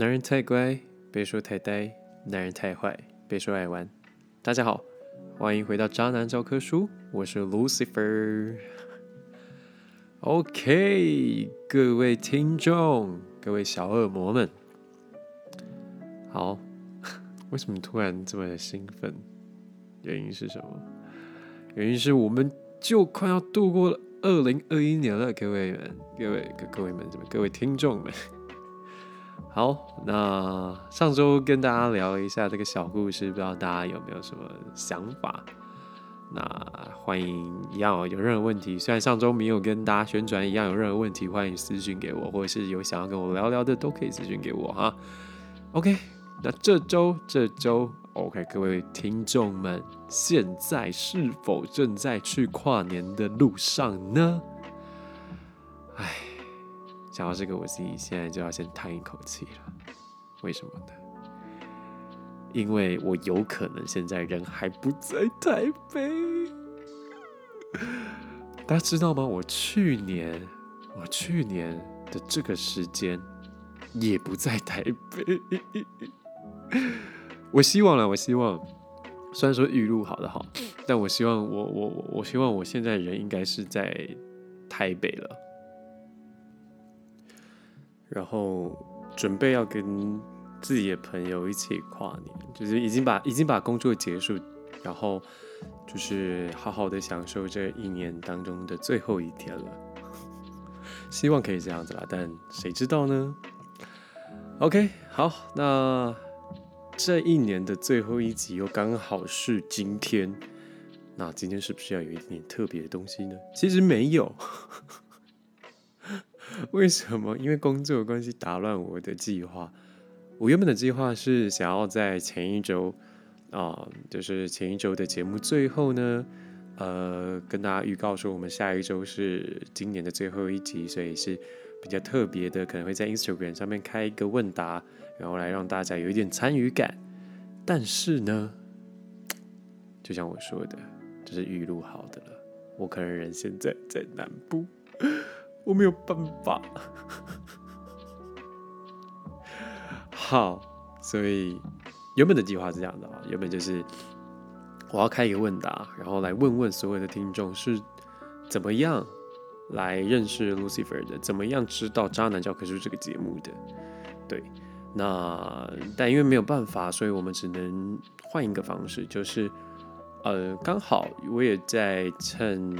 男人太乖，别说太呆；男人太坏，别说爱玩。大家好，欢迎回到渣男教科书，我是 Lucifer。OK，各位听众，各位小恶魔们，好，为什么突然这么兴奋？原因是什么？原因是我们就快要度过了二零二一年了，各位们，各位各各位们，各位听众们。好，那上周跟大家聊一下这个小故事，不知道大家有没有什么想法？那欢迎一样有任何问题，虽然上周没有跟大家宣传，一样有任何问题欢迎私信给我，或者是有想要跟我聊聊的都可以私信给我哈。OK，那这周这周 OK，各位听众们，现在是否正在去跨年的路上呢？唉。想到这个，我自己现在就要先叹一口气了。为什么呢？因为我有可能现在人还不在台北。大家知道吗？我去年，我去年的这个时间也不在台北。我希望了，我希望，虽然说语录好的好，但我希望我我我我希望我现在人应该是在台北了。然后准备要跟自己的朋友一起跨年，就是已经把已经把工作结束，然后就是好好的享受这一年当中的最后一天了。希望可以这样子啦，但谁知道呢？OK，好，那这一年的最后一集又刚好是今天，那今天是不是要有一点特别的东西呢？其实没有。为什么？因为工作关系打乱我的计划。我原本的计划是想要在前一周啊，就是前一周的节目最后呢，呃，跟大家预告说我们下一周是今年的最后一集，所以是比较特别的，可能会在 Instagram 上面开一个问答，然后来让大家有一点参与感。但是呢，就像我说的，这是预录好的了。我可能人现在在南部。我没有办法。好，所以原本的计划是这样的啊，原本就是我要开一个问答，然后来问问所有的听众是怎么样来认识 Lucifer 的，怎么样知道《渣男教科书》这个节目的。对，那但因为没有办法，所以我们只能换一个方式，就是。呃，刚好我也在趁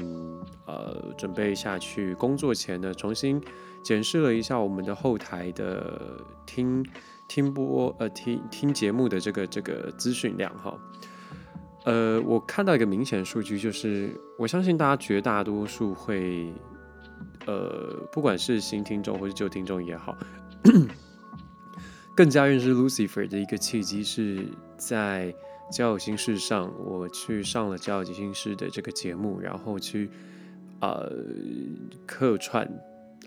呃准备下去工作前呢，重新检视了一下我们的后台的听听播呃听听节目的这个这个资讯量哈。呃，我看到一个明显数据，就是我相信大家绝大多数会呃，不管是新听众或是旧听众也好，更加认识 Lucifer 的一个契机是在。交友心事上，我去上了交友心事的这个节目，然后去呃客串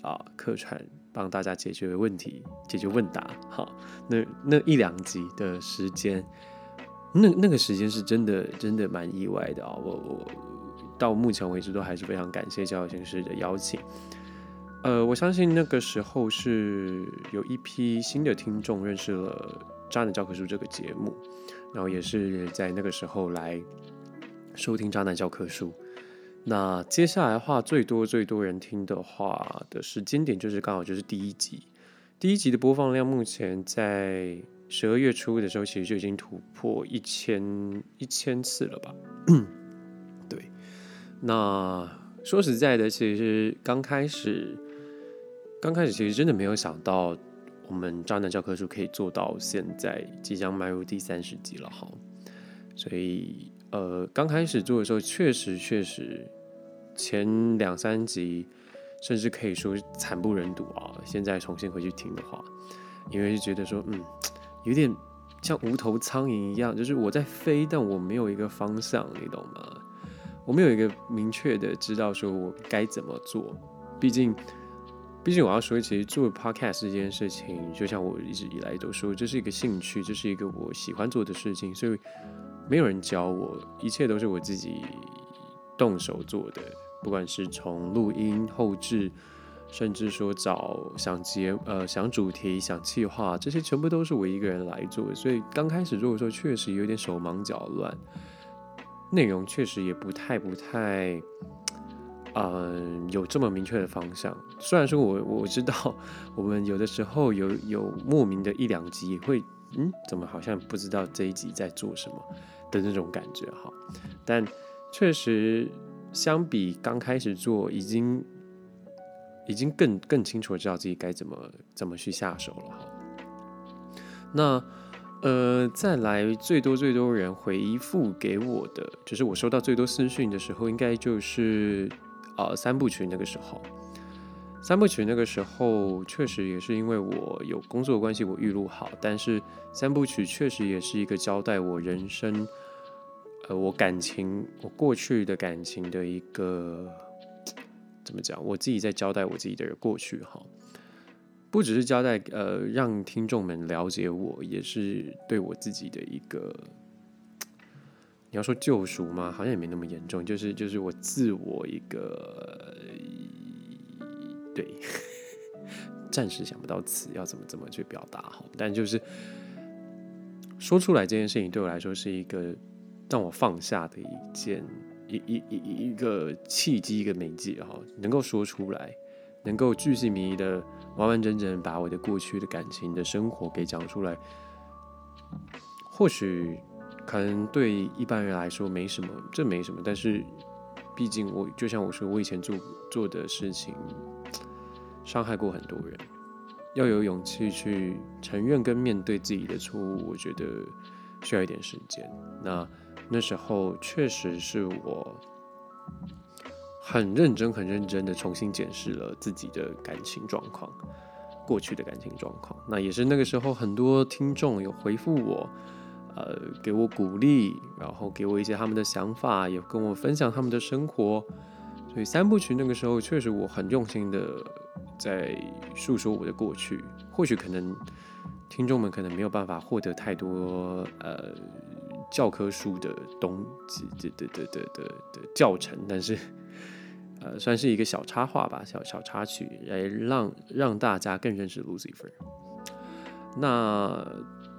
啊客串帮大家解决问题，解决问答。好，那那一两集的时间，那那个时间是真的真的蛮意外的啊！我我到目前为止都还是非常感谢交友心事的邀请。呃，我相信那个时候是有一批新的听众认识了《渣男教科书》这个节目。然后也是在那个时候来收听《渣男教科书》。那接下来的话，最多最多人听的话的时间点，就是刚好就是第一集。第一集的播放量，目前在十二月初的时候，其实就已经突破一千一千次了吧？对。那说实在的，其实刚开始，刚开始其实真的没有想到。我们渣男教科书可以做到现在即将迈入第三十集了哈，所以呃刚开始做的时候确实确实前两三集甚至可以说惨不忍睹啊。现在重新回去听的话，因为觉得说嗯有点像无头苍蝇一样，就是我在飞，但我没有一个方向，你懂吗？我没有一个明确的知道说我该怎么做，毕竟。毕竟我要说，其实做 podcast 这件事情，就像我一直以来都说，这是一个兴趣，这是一个我喜欢做的事情，所以没有人教我，一切都是我自己动手做的。不管是从录音、后置、甚至说找想节呃想主题、想计划，这些全部都是我一个人来做。所以刚开始做的时候，确实有点手忙脚乱，内容确实也不太不太，嗯，有这么明确的方向。虽然说我我知道，我们有的时候有有莫名的一两集会，嗯，怎么好像不知道这一集在做什么的那种感觉哈，但确实。相比刚开始做，已经已经更更清楚的知道自己该怎么怎么去下手了哈。那呃，再来最多最多人回复给我的，就是我收到最多私讯的时候，应该就是呃三部曲那个时候。三部曲那个时候确实也是因为我有工作关系，我预录好，但是三部曲确实也是一个交代我人生。呃，我感情，我过去的感情的一个怎么讲？我自己在交代我自己的过去哈，不只是交代，呃，让听众们了解我，也是对我自己的一个，你要说救赎吗？好像也没那么严重，就是就是我自我一个，对，暂时想不到词要怎么怎么去表达哈，但就是说出来这件事情对我来说是一个。让我放下的一件一一一一个契机，一个媒介哈，能够说出来，能够巨细靡遗的完完整整把我的过去的感情的生活给讲出来，或许可能对一般人来说没什么，这没什么，但是毕竟我就像我说，我以前做做的事情伤害过很多人，要有勇气去承认跟面对自己的错误，我觉得需要一点时间。那。那时候确实是我很认真、很认真的重新检视了自己的感情状况，过去的感情状况。那也是那个时候，很多听众有回复我，呃，给我鼓励，然后给我一些他们的想法，也跟我分享他们的生活。所以三部曲那个时候，确实我很用心的在诉说我的过去。或许可能听众们可能没有办法获得太多，呃。教科书的东西的的的的的的教程，但是呃，算是一个小插画吧，小小插曲，来让让大家更认识 Lucifer。那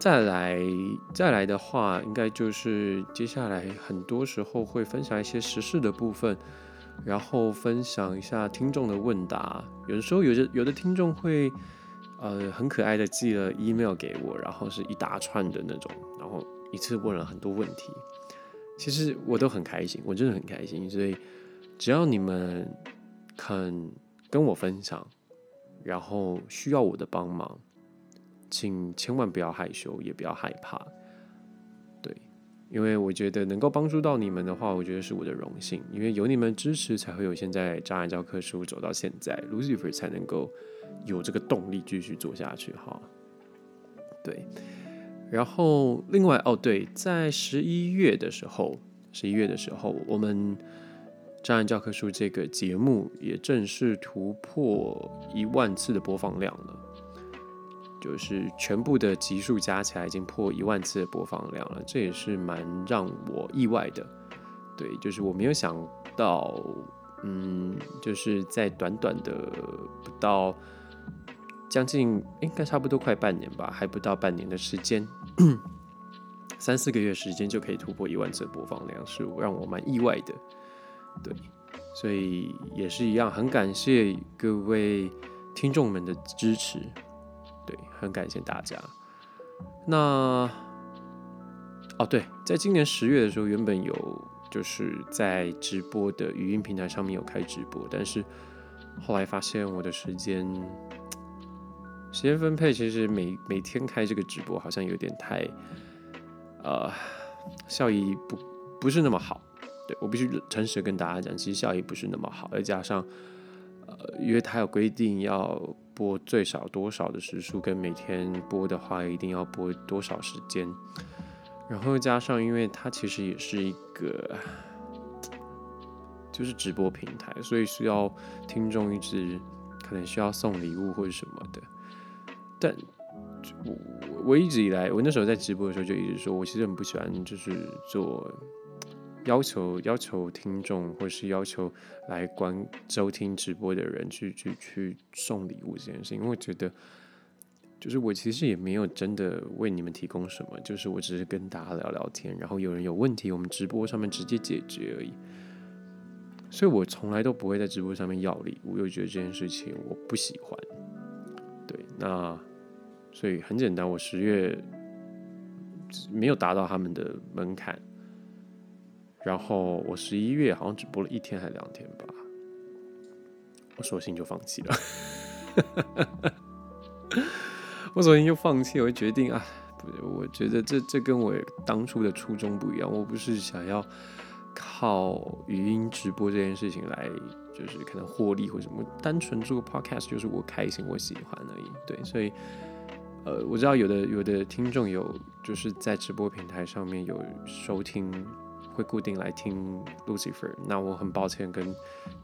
再来再来的话，应该就是接下来很多时候会分享一些时事的部分，然后分享一下听众的问答。有的时候，有的有的听众会呃很可爱的寄了 email 给我，然后是一大串的那种，然后。一次问了很多问题，其实我都很开心，我真的很开心。所以只要你们肯跟我分享，然后需要我的帮忙，请千万不要害羞，也不要害怕。对，因为我觉得能够帮助到你们的话，我觉得是我的荣幸。因为有你们支持，才会有现在障碍教科书走到现在，Lucifer 才能够有这个动力继续做下去。哈，对。然后，另外哦，对，在十一月的时候，十一月的时候，我们《障碍教科书》这个节目也正式突破一万次的播放量了，就是全部的集数加起来已经破一万次的播放量了，这也是蛮让我意外的。对，就是我没有想到，嗯，就是在短短的不到。将近应该差不多快半年吧，还不到半年的时间，三四个月时间就可以突破一万次的播放量，是让我蛮意外的。对，所以也是一样，很感谢各位听众们的支持，对，很感谢大家。那哦，对，在今年十月的时候，原本有就是在直播的语音平台上面有开直播，但是后来发现我的时间。时间分配其实每每天开这个直播好像有点太，呃，效益不不是那么好。对我必须诚实跟大家讲，其实效益不是那么好。再加上，呃，因为它有规定要播最少多少的时数，跟每天播的话一定要播多少时间。然后加上，因为它其实也是一个就是直播平台，所以需要听众一直可能需要送礼物或者什么的。但我我一直以来，我那时候在直播的时候就一直说，我其实很不喜欢就是做要求要求听众，或是要求来观收听直播的人去去去送礼物这件事情，因为我觉得，就是我其实也没有真的为你们提供什么，就是我只是跟大家聊聊天，然后有人有问题，我们直播上面直接解决而已。所以我从来都不会在直播上面要礼物，又觉得这件事情我不喜欢。对，那所以很简单，我十月没有达到他们的门槛，然后我十一月好像只播了一天还是两天吧，我索性就放弃了。我索性就放弃，我决定啊，不，我觉得这这跟我当初的初衷不一样，我不是想要。靠语音直播这件事情来，就是可能获利或什么，单纯做个 podcast 就是我开心我喜欢而已。对，所以，呃，我知道有的有的听众有就是在直播平台上面有收听，会固定来听 Lucifer。那我很抱歉跟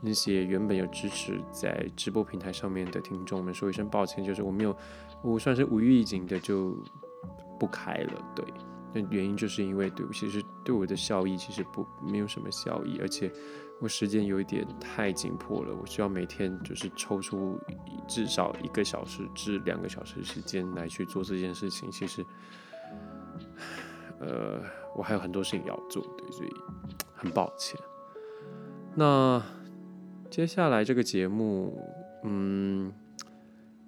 那些原本有支持在直播平台上面的听众们说一声抱歉，就是我没有，我算是无预警的就不开了。对。那原因就是因为对，其实对我的效益其实不没有什么效益，而且我时间有一点太紧迫了，我需要每天就是抽出至少一个小时至两个小时时间来去做这件事情。其实，呃，我还有很多事情要做，对，所以很抱歉。那接下来这个节目，嗯，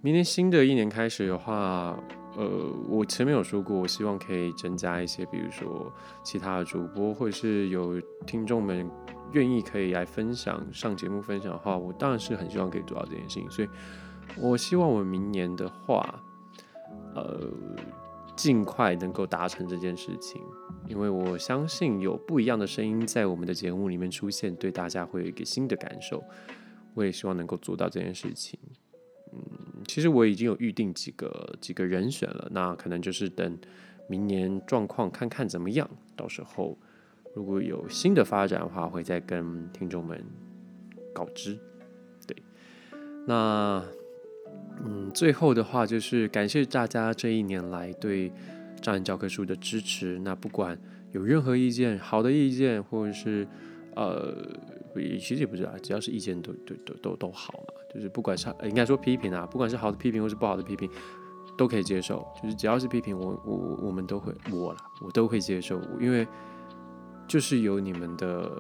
明年新的一年开始的话。呃，我前面有说过，我希望可以增加一些，比如说其他的主播，或者是有听众们愿意可以来分享上节目分享的话，我当然是很希望可以做到这件事情。所以，我希望我明年的话，呃，尽快能够达成这件事情，因为我相信有不一样的声音在我们的节目里面出现，对大家会有一个新的感受。我也希望能够做到这件事情。嗯，其实我已经有预定几个几个人选了，那可能就是等明年状况看看怎么样，到时候如果有新的发展的话，会再跟听众们告知。对，那，最后的话就是感谢大家这一年来对障碍教科书的支持。那不管有任何意见，好的意见或者是呃。也其实也不是啊，只要是意见都都都都都好嘛，就是不管是应该说批评啊，不管是好的批评或是不好的批评，都可以接受。就是只要是批评，我我我们都会我啦，我都会接受。因为就是有你们的，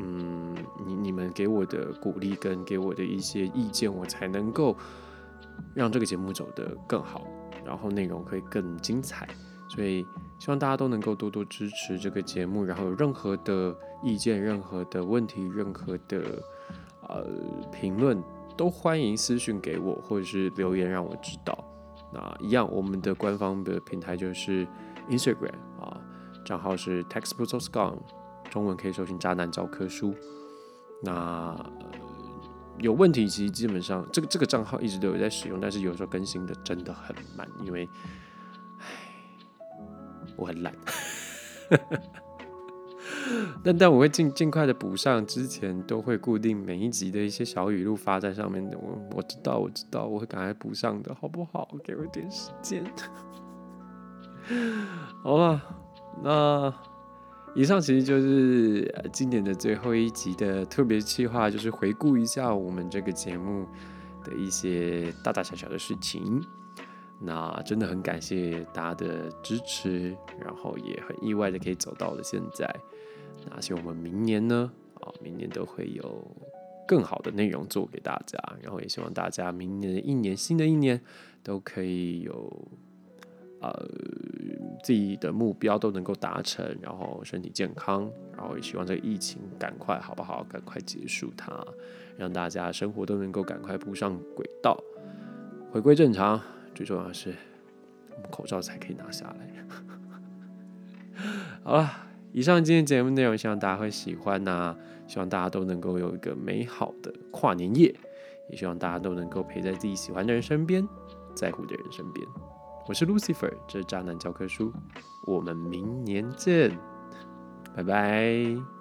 嗯，你你们给我的鼓励跟给我的一些意见，我才能够让这个节目走得更好，然后内容可以更精彩。所以希望大家都能够多多支持这个节目，然后有任何的意见、任何的问题、任何的呃评论，都欢迎私讯给我，或者是留言让我知道。那一样，我们的官方的平台就是 Instagram 啊，账号是 Textbooks Gone，中文可以搜寻“渣男教科书”。那有问题其实基本上这个这个账号一直都有在使用，但是有时候更新的真的很慢，因为。我很懒，但但我会尽尽快的补上，之前都会固定每一集的一些小语录发在上面的。我我知道，我知道，我会赶快补上的，好不好？给我点时间。好了，那以上其实就是今年的最后一集的特别计划，就是回顾一下我们这个节目的一些大大小小的事情。那真的很感谢大家的支持，然后也很意外的可以走到了现在。那希望我们明年呢，啊，明年都会有更好的内容做给大家，然后也希望大家明年的一年，新的一年都可以有呃自己的目标都能够达成，然后身体健康，然后也希望这个疫情赶快好不好，赶快结束它，让大家生活都能够赶快步上轨道，回归正常。最重要的是，我们口罩才可以拿下来。好了，以上今天节目内容，希望大家会喜欢呐。希望大家都能够有一个美好的跨年夜，也希望大家都能够陪在自己喜欢的人身边，在乎的人身边。我是 Lucifer，这是渣男教科书，我们明年见，拜拜。